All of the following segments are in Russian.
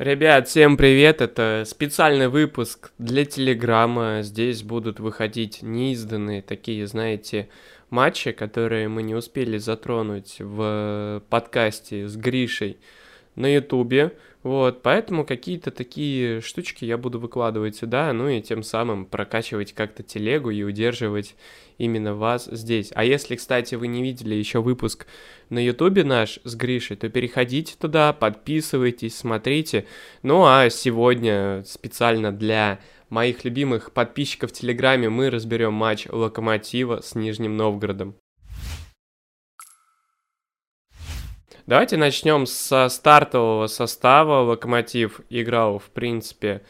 Ребят, всем привет! Это специальный выпуск для Телеграма. Здесь будут выходить неизданные такие, знаете, матчи, которые мы не успели затронуть в подкасте с Гришей на Ютубе. Вот, поэтому какие-то такие штучки я буду выкладывать сюда, ну и тем самым прокачивать как-то телегу и удерживать именно вас здесь. А если, кстати, вы не видели еще выпуск на ютубе наш с Гришей, то переходите туда, подписывайтесь, смотрите. Ну а сегодня специально для моих любимых подписчиков в Телеграме мы разберем матч Локомотива с Нижним Новгородом. Давайте начнем со стартового состава. Локомотив играл, в принципе,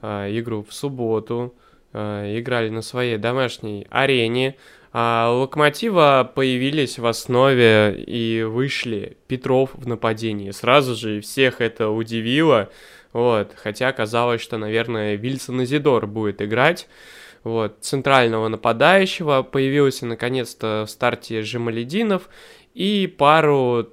а, игру в субботу. А, играли на своей домашней арене. А Локомотива появились в основе и вышли Петров в нападении. Сразу же всех это удивило. Вот, хотя казалось, что, наверное, Вильсон Изидор будет играть. Вот, центрального нападающего появился наконец-то в старте Жемалединов и пару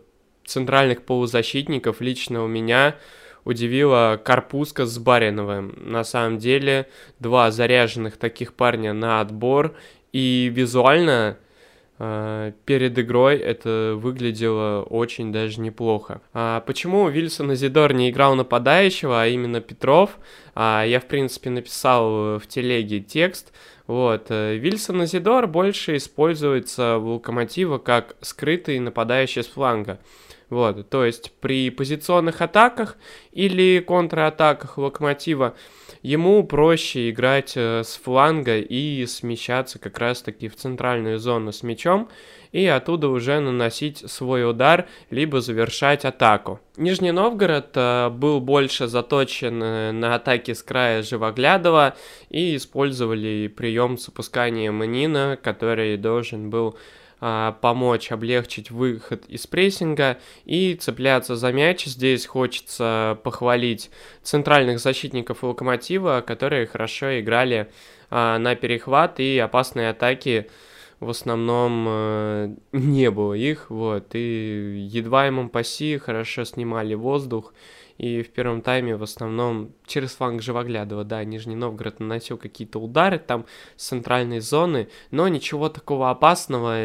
центральных полузащитников лично у меня удивила Карпуска с Бариновым. На самом деле, два заряженных таких парня на отбор, и визуально э, перед игрой это выглядело очень даже неплохо. А почему Вильсон Азидор не играл нападающего, а именно Петров? А, я, в принципе, написал в телеге текст. Вот. Э, Вильсон Азидор больше используется в Локомотива как скрытый нападающий с фланга. Вот, то есть при позиционных атаках или контратаках Локомотива ему проще играть э, с фланга и смещаться как раз-таки в центральную зону с мячом и оттуда уже наносить свой удар, либо завершать атаку. Нижний Новгород э, был больше заточен э, на атаке с края Живоглядова и использовали прием с опусканием Нина, который должен был помочь облегчить выход из прессинга и цепляться за мяч. Здесь хочется похвалить центральных защитников Локомотива, которые хорошо играли а, на перехват и опасные атаки в основном э, не было их, вот, и едва им паси хорошо снимали воздух, и в первом тайме в основном через фланг Живоглядова, да, Нижний Новгород наносил какие-то удары там с центральной зоны, но ничего такого опасного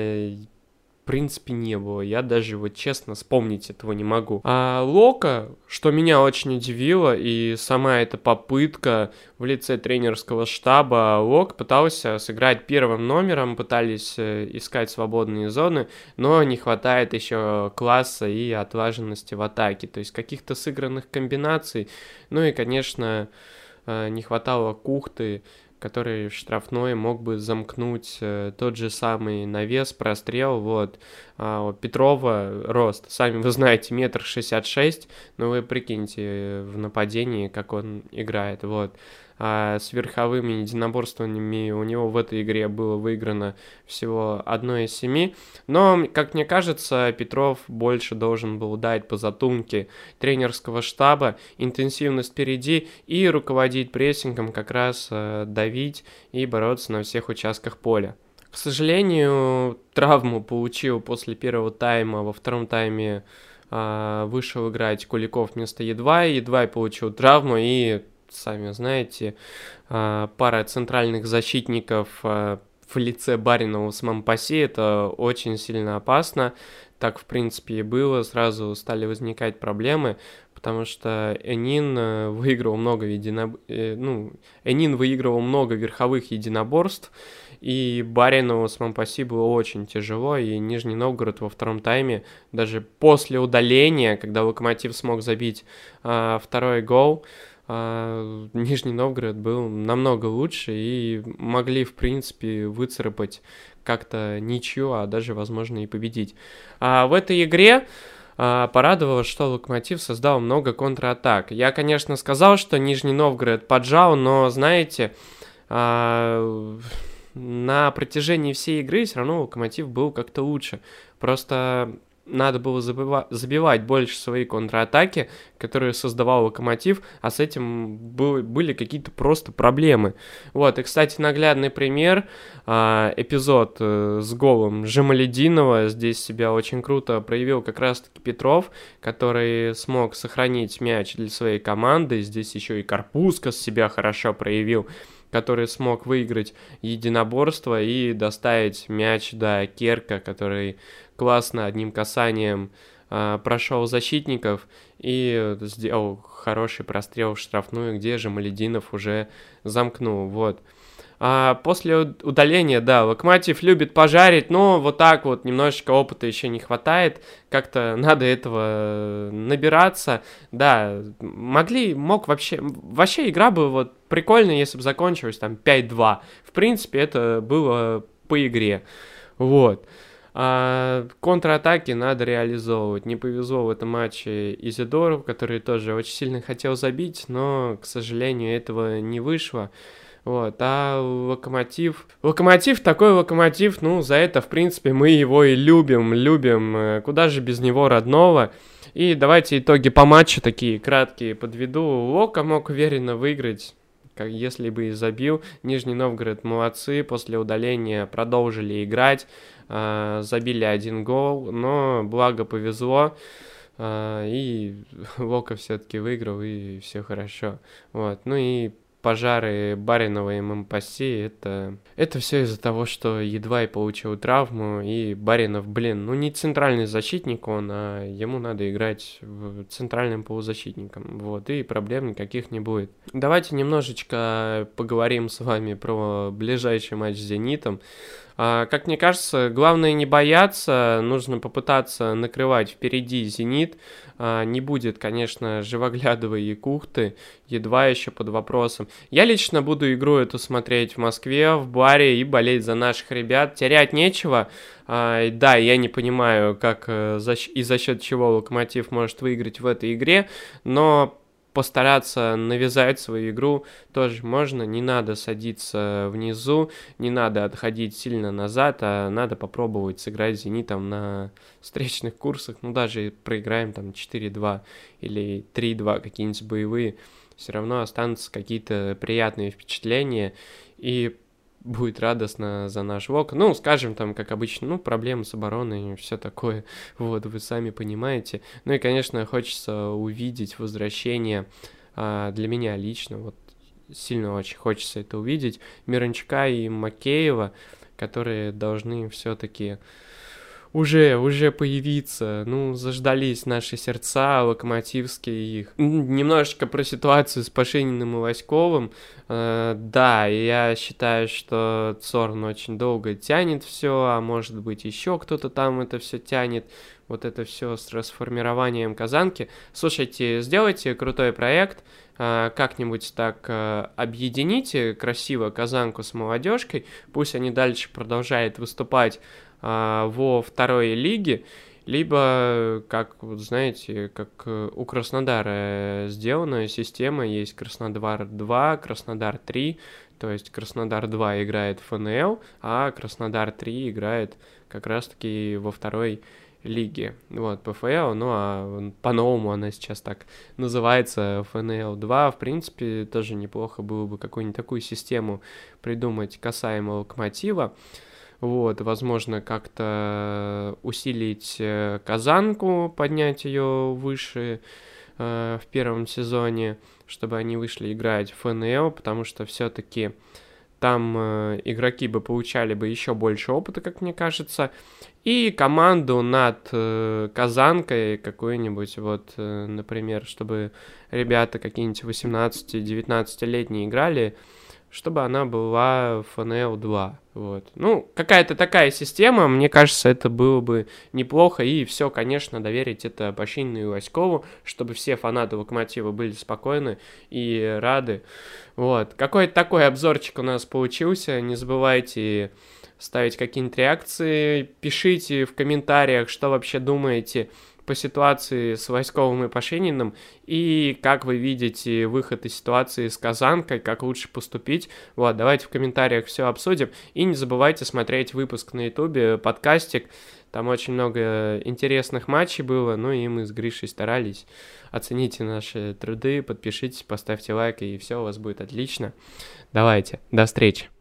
принципе, не было. Я даже вот честно вспомнить этого не могу. А Лока, что меня очень удивило, и сама эта попытка в лице тренерского штаба, Лок пытался сыграть первым номером, пытались э, искать свободные зоны, но не хватает еще класса и отлаженности в атаке, то есть каких-то сыгранных комбинаций. Ну и, конечно, э, не хватало кухты, который в штрафной мог бы замкнуть э, тот же самый навес, прострел, вот. А у Петрова рост, сами вы знаете, метр шестьдесят шесть, но вы прикиньте в нападении, как он играет, вот а с верховыми единоборствованиями у него в этой игре было выиграно всего одно из семи. Но, как мне кажется, Петров больше должен был дать по затумке тренерского штаба, интенсивность впереди и руководить прессингом, как раз э, давить и бороться на всех участках поля. К сожалению, травму получил после первого тайма, во втором тайме э, вышел играть Куликов вместо Едва, Едва получил травму и сами знаете, а, пара центральных защитников а, в лице Баринова с Мампаси, это очень сильно опасно. Так, в принципе, и было. Сразу стали возникать проблемы, потому что Энин э, выигрывал много единоб... Э, ну, Энин выигрывал много верховых единоборств, и Барину с Мампаси было очень тяжело, и Нижний Новгород во втором тайме, даже после удаления, когда Локомотив смог забить а, второй гол, а Нижний Новгород был намного лучше и могли, в принципе, выцарапать как-то ничью, а даже, возможно, и победить. А в этой игре а, порадовало, что Локомотив создал много контратак. Я, конечно, сказал, что Нижний Новгород поджал, но, знаете, а, на протяжении всей игры все равно Локомотив был как-то лучше. Просто надо было забива- забивать больше свои контратаки, которые создавал Локомотив, а с этим был, были какие-то просто проблемы. Вот, и, кстати, наглядный пример, э, эпизод э, с голом Жемалединова, здесь себя очень круто проявил как раз-таки Петров, который смог сохранить мяч для своей команды, здесь еще и Карпуска себя хорошо проявил, который смог выиграть единоборство и доставить мяч до Керка, который классно одним касанием э, прошел защитников и сделал хороший прострел в штрафную, где же Малединов уже замкнул. Вот. А после удаления, да, Локомотив любит пожарить, но вот так вот немножечко опыта еще не хватает, как-то надо этого набираться. Да, могли, мог вообще, вообще игра бы вот прикольная, если бы закончилась там 5-2. В принципе, это было по игре. Вот. А контратаки надо реализовывать. Не повезло в этом матче Изидору, который тоже очень сильно хотел забить, но, к сожалению, этого не вышло. Вот, а локомотив... Локомотив такой локомотив, ну, за это, в принципе, мы его и любим, любим. Э, куда же без него родного? И давайте итоги по матчу такие краткие подведу. Лока мог уверенно выиграть как если бы и забил. Нижний Новгород молодцы, после удаления продолжили играть, э, забили один гол, но благо повезло. Uh, и Лока все-таки выиграл, и все хорошо. Вот. Ну и пожары Баринова и Мампаси, это, это все из-за того, что едва и получил травму, и Баринов, блин, ну не центральный защитник он, а ему надо играть в центральным полузащитником, вот, и проблем никаких не будет. Давайте немножечко поговорим с вами про ближайший матч с «Зенитом». А, как мне кажется, главное не бояться, нужно попытаться накрывать впереди «Зенит». А, не будет, конечно, живоглядовой Якухты, едва еще под вопросом. Я лично буду игру эту смотреть в Москве, в баре и болеть за наших ребят. Терять нечего. А, да, я не понимаю, как э, и за счет чего Локомотив может выиграть в этой игре, но постараться навязать свою игру тоже можно. Не надо садиться внизу, не надо отходить сильно назад, а надо попробовать сыграть «Зенитом» на встречных курсах. Ну, даже проиграем там 4-2 или 3-2 какие-нибудь боевые, все равно останутся какие-то приятные впечатления. И будет радостно за наш ВОК. Ну, скажем, там, как обычно, ну, проблемы с обороной и все такое. Вот, вы сами понимаете. Ну и, конечно, хочется увидеть возвращение а, для меня лично, вот сильно очень хочется это увидеть, Мирончука и Макеева, которые должны все-таки уже, уже появиться. Ну, заждались наши сердца, локомотивские их. Немножечко про ситуацию с Пашининым и Васьковым. Э, да, я считаю, что Цорн очень долго тянет все, а может быть еще кто-то там это все тянет. Вот это все с расформированием казанки. Слушайте, сделайте крутой проект, э, как-нибудь так э, объедините красиво казанку с молодежкой, пусть они дальше продолжают выступать во второй лиге, либо, как, вот знаете, как э, у Краснодара сделана система, есть Краснодар 2, Краснодар 3, то есть Краснодар 2 играет ФНЛ, а Краснодар 3 играет как раз-таки во второй лиге. Вот, ПФЛ, ну а по-новому она сейчас так называется, ФНЛ 2. В принципе, тоже неплохо было бы какую-нибудь такую систему придумать касаемо локомотива вот, возможно, как-то усилить э, казанку, поднять ее выше э, в первом сезоне, чтобы они вышли играть в ФНЛ, потому что все-таки там э, игроки бы получали бы еще больше опыта, как мне кажется, и команду над э, Казанкой какую-нибудь, вот, э, например, чтобы ребята какие-нибудь 18-19-летние играли, чтобы она была FNL 2. Вот. Ну, какая-то такая система, мне кажется, это было бы неплохо. И все, конечно, доверить это Бащинину и Васькову, чтобы все фанаты Локомотива были спокойны и рады. Вот. Какой-то такой обзорчик у нас получился. Не забывайте ставить какие-нибудь реакции. Пишите в комментариях, что вообще думаете по ситуации с Войсковым и Пашининым, и как вы видите выход из ситуации с Казанкой, как лучше поступить. Вот, давайте в комментариях все обсудим. И не забывайте смотреть выпуск на ютубе, подкастик. Там очень много интересных матчей было, ну и мы с Гришей старались. Оцените наши труды, подпишитесь, поставьте лайк, и все у вас будет отлично. Давайте, до встречи.